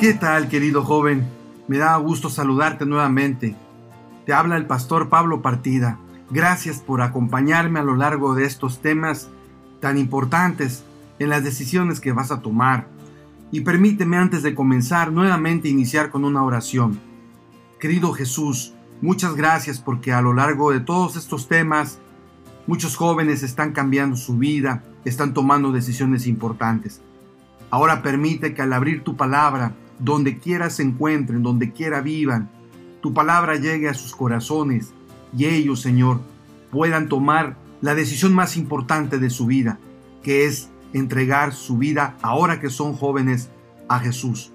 ¿Qué tal, querido joven? Me da gusto saludarte nuevamente. Te habla el pastor Pablo Partida. Gracias por acompañarme a lo largo de estos temas tan importantes en las decisiones que vas a tomar. Y permíteme antes de comenzar nuevamente iniciar con una oración. Querido Jesús, muchas gracias porque a lo largo de todos estos temas muchos jóvenes están cambiando su vida, están tomando decisiones importantes. Ahora permite que al abrir tu palabra donde quiera se encuentren, donde quiera vivan, tu palabra llegue a sus corazones y ellos, Señor, puedan tomar la decisión más importante de su vida, que es entregar su vida ahora que son jóvenes a Jesús.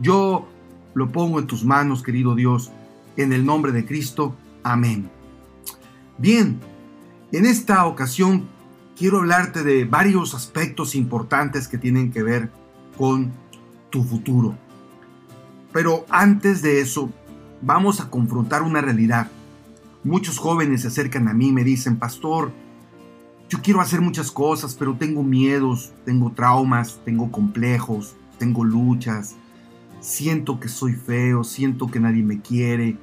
Yo lo pongo en tus manos, querido Dios, en el nombre de Cristo. Amén. Bien, en esta ocasión quiero hablarte de varios aspectos importantes que tienen que ver con tu futuro. Pero antes de eso, vamos a confrontar una realidad. Muchos jóvenes se acercan a mí y me dicen, pastor, yo quiero hacer muchas cosas, pero tengo miedos, tengo traumas, tengo complejos, tengo luchas, siento que soy feo, siento que nadie me quiere,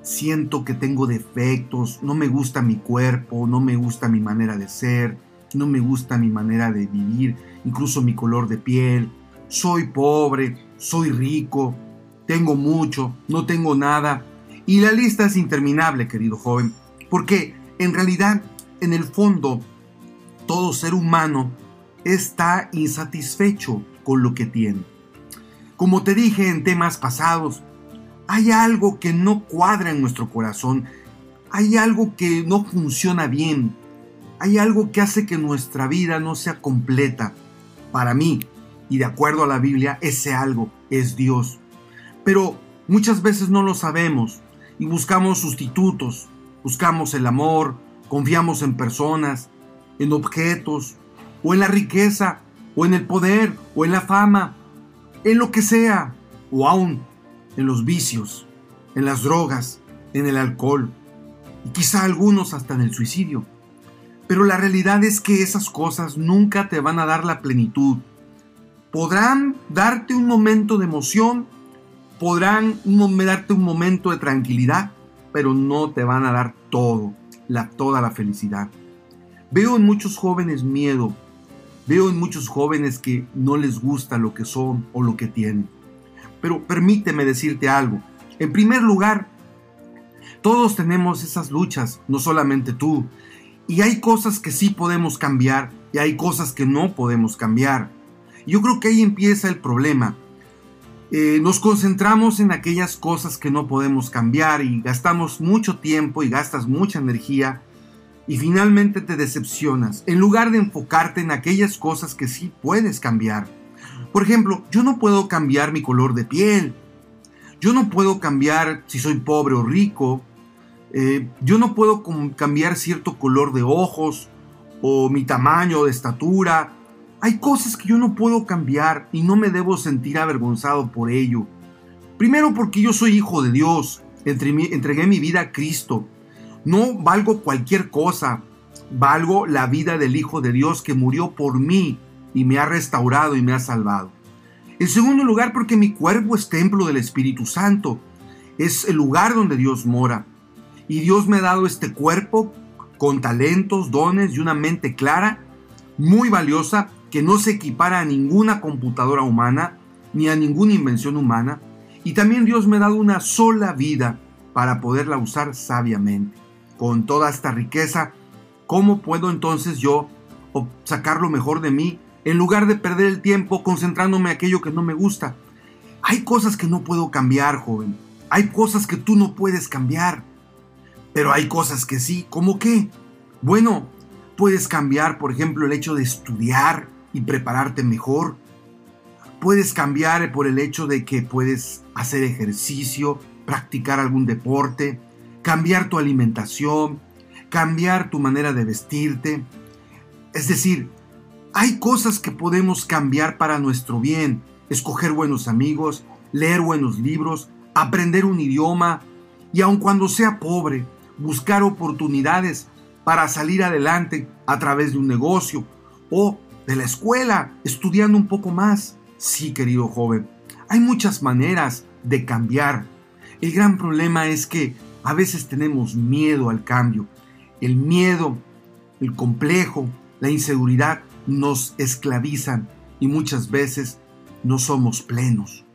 siento que tengo defectos, no me gusta mi cuerpo, no me gusta mi manera de ser, no me gusta mi manera de vivir, incluso mi color de piel, soy pobre, soy rico, tengo mucho, no tengo nada. Y la lista es interminable, querido joven, porque en realidad, en el fondo, todo ser humano está insatisfecho con lo que tiene. Como te dije en temas pasados, hay algo que no cuadra en nuestro corazón, hay algo que no funciona bien, hay algo que hace que nuestra vida no sea completa. Para mí, y de acuerdo a la Biblia, ese algo es Dios pero muchas veces no lo sabemos y buscamos sustitutos, buscamos el amor, confiamos en personas, en objetos, o en la riqueza, o en el poder, o en la fama, en lo que sea, o aún en los vicios, en las drogas, en el alcohol, y quizá algunos hasta en el suicidio. Pero la realidad es que esas cosas nunca te van a dar la plenitud. Podrán darte un momento de emoción podrán darte un momento de tranquilidad, pero no te van a dar todo, la, toda la felicidad. Veo en muchos jóvenes miedo, veo en muchos jóvenes que no les gusta lo que son o lo que tienen. Pero permíteme decirte algo. En primer lugar, todos tenemos esas luchas, no solamente tú. Y hay cosas que sí podemos cambiar y hay cosas que no podemos cambiar. Yo creo que ahí empieza el problema. Eh, nos concentramos en aquellas cosas que no podemos cambiar y gastamos mucho tiempo y gastas mucha energía y finalmente te decepcionas en lugar de enfocarte en aquellas cosas que sí puedes cambiar. Por ejemplo, yo no puedo cambiar mi color de piel, yo no puedo cambiar si soy pobre o rico, eh, yo no puedo cambiar cierto color de ojos o mi tamaño de estatura hay cosas que yo no puedo cambiar y no me debo sentir avergonzado por ello. Primero porque yo soy hijo de Dios, entregué mi vida a Cristo. No valgo cualquier cosa, valgo la vida del Hijo de Dios que murió por mí y me ha restaurado y me ha salvado. En segundo lugar porque mi cuerpo es templo del Espíritu Santo, es el lugar donde Dios mora. Y Dios me ha dado este cuerpo con talentos, dones y una mente clara, muy valiosa que no se equipara a ninguna computadora humana ni a ninguna invención humana. Y también Dios me ha dado una sola vida para poderla usar sabiamente. Con toda esta riqueza, ¿cómo puedo entonces yo sacar lo mejor de mí en lugar de perder el tiempo concentrándome en aquello que no me gusta? Hay cosas que no puedo cambiar, joven. Hay cosas que tú no puedes cambiar. Pero hay cosas que sí. ¿Cómo qué? Bueno, puedes cambiar, por ejemplo, el hecho de estudiar, y prepararte mejor. Puedes cambiar por el hecho de que puedes hacer ejercicio, practicar algún deporte, cambiar tu alimentación, cambiar tu manera de vestirte. Es decir, hay cosas que podemos cambiar para nuestro bien. Escoger buenos amigos, leer buenos libros, aprender un idioma y aun cuando sea pobre, buscar oportunidades para salir adelante a través de un negocio o de la escuela, estudiando un poco más. Sí, querido joven, Hay muchas maneras de cambiar. El gran problema es que a veces tenemos miedo al cambio. El miedo, el complejo, la inseguridad nos esclavizan y muchas veces no somos plenos.